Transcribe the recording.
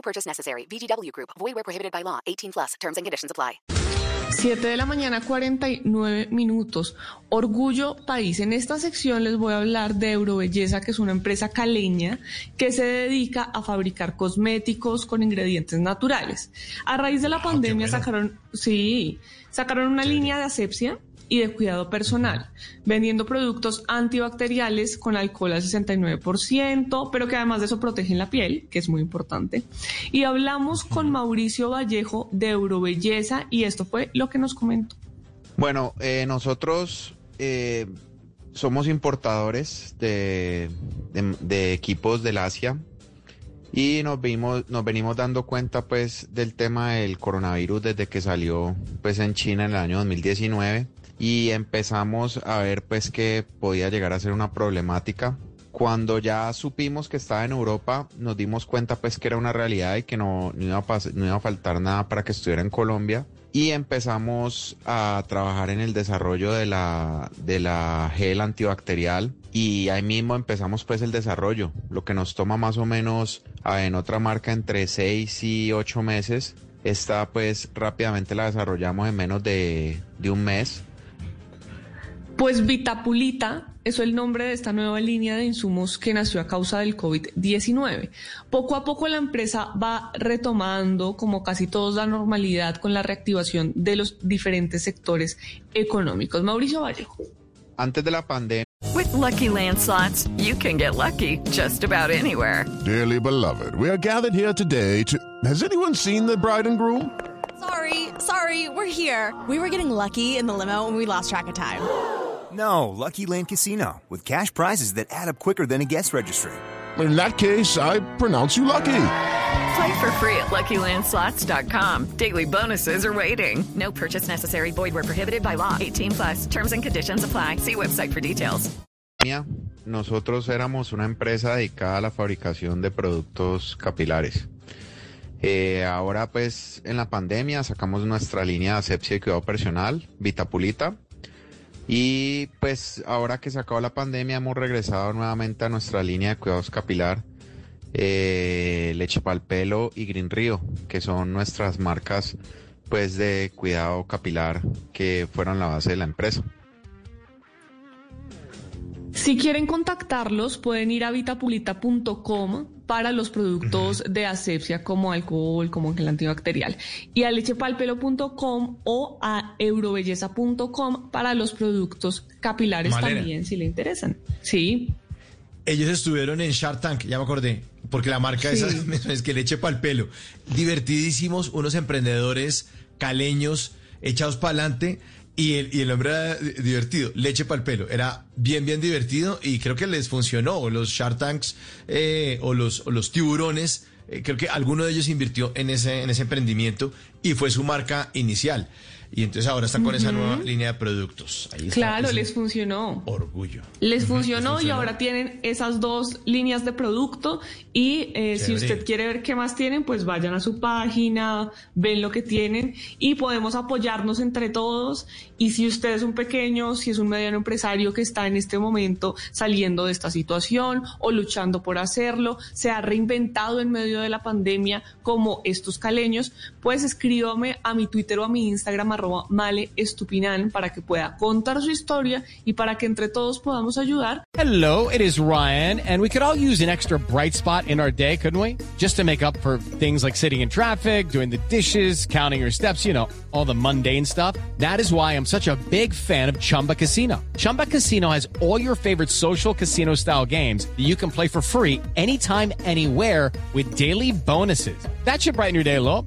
No purchase necessary. VGW Group. Void where prohibited by law. 18 plus. Terms and conditions apply. 7 de la mañana, 49 minutos. Orgullo País. En esta sección les voy a hablar de Eurobelleza, que es una empresa caleña que se dedica a fabricar cosméticos con ingredientes naturales. A raíz de la pandemia sacaron, sí, sacaron una línea de asepsia y de cuidado personal, vendiendo productos antibacteriales con alcohol al 69%, pero que además de eso protegen la piel, que es muy importante. Y hablamos con Mauricio Vallejo de Eurobelleza y esto fue lo que nos comentó. Bueno, eh, nosotros eh, somos importadores de, de, de equipos del Asia y nos vimos, nos venimos dando cuenta pues del tema del coronavirus desde que salió pues en China en el año 2019 y empezamos a ver pues que podía llegar a ser una problemática. Cuando ya supimos que estaba en Europa, nos dimos cuenta pues que era una realidad y que no, no, iba, a no iba a faltar nada para que estuviera en Colombia. Y empezamos a trabajar en el desarrollo de la, de la gel antibacterial y ahí mismo empezamos pues el desarrollo, lo que nos toma más o menos en otra marca entre 6 y 8 meses. Esta pues rápidamente la desarrollamos en menos de, de un mes. Pues Vitapulita es el nombre de esta nueva línea de insumos que nació a causa del COVID-19. Poco a poco la empresa va retomando, como casi todos, la normalidad con la reactivación de los diferentes sectores económicos. Mauricio Vallejo. Antes de la pandemia With Lucky Land slots, you can get lucky just about anywhere. Dearly beloved, we are gathered here today to. Has anyone seen the bride and groom? Sorry, sorry, we're here. We were getting lucky in the limo and we lost track of time. No, Lucky Land Casino, with cash prizes that add up quicker than a guest registry. In that case, I pronounce you lucky. Play for free at LuckyLandSlots.com. Daily bonuses are waiting. No purchase necessary. Void where prohibited by law. 18 plus terms and conditions apply. See website for details. nosotros éramos una empresa dedicada a la fabricación de productos capilares. Eh, ahora pues en la pandemia sacamos nuestra línea de asepsia y cuidado personal, Vitapulita. Y pues ahora que se acabó la pandemia hemos regresado nuevamente a nuestra línea de cuidados capilar, eh, Leche Pal Pelo y Green Río, que son nuestras marcas pues de cuidado capilar que fueron la base de la empresa. Si quieren contactarlos, pueden ir a vitapulita.com para los productos de asepsia como alcohol, como gel antibacterial, y a lechepalpelo.com o a eurobelleza.com para los productos capilares Malena. también, si le interesan. Sí, Ellos estuvieron en Shark Tank, ya me acordé, porque la marca Sí. esa es que leche para el pelo. Divertidísimos, unos emprendedores caleños echados para adelante. Y el, y el hombre era di- divertido, leche para el pelo. Era bien, bien divertido y creo que les funcionó. Los Shark Tanks eh, o, los, o los tiburones, eh, creo que alguno de ellos invirtió en ese, en ese emprendimiento y fue su marca inicial. Y entonces ahora están con esa nueva línea de productos. Ahí está, claro, les funcionó. Orgullo. Les funcionó, les y ahora tienen esas dos líneas de producto y eh, si usted quiere ver qué más tienen, pues vayan a su página, ven lo que tienen y podemos apoyarnos entre todos y si usted es un pequeño, si es un mediano empresario que está en este momento saliendo de esta situación o luchando por hacerlo, se ha reinventado en medio de la pandemia como estos caleños, pues escríbame a mi Twitter o a mi Instagram arroba male estupinan para que pueda contar su historia y para que entre todos podamos ayudar. Hello, it is Ryan, and we could all use an extra bright spot in our day, couldn't we? Just to make up for things like sitting in traffic, doing the dishes, counting your steps, you know, all the mundane stuff. That is why I'm such a big fan of Chumba Casino. Chumba Casino has all your favorite social casino style games that you can play for free anytime, anywhere with daily bonuses. That should brighten your day a little.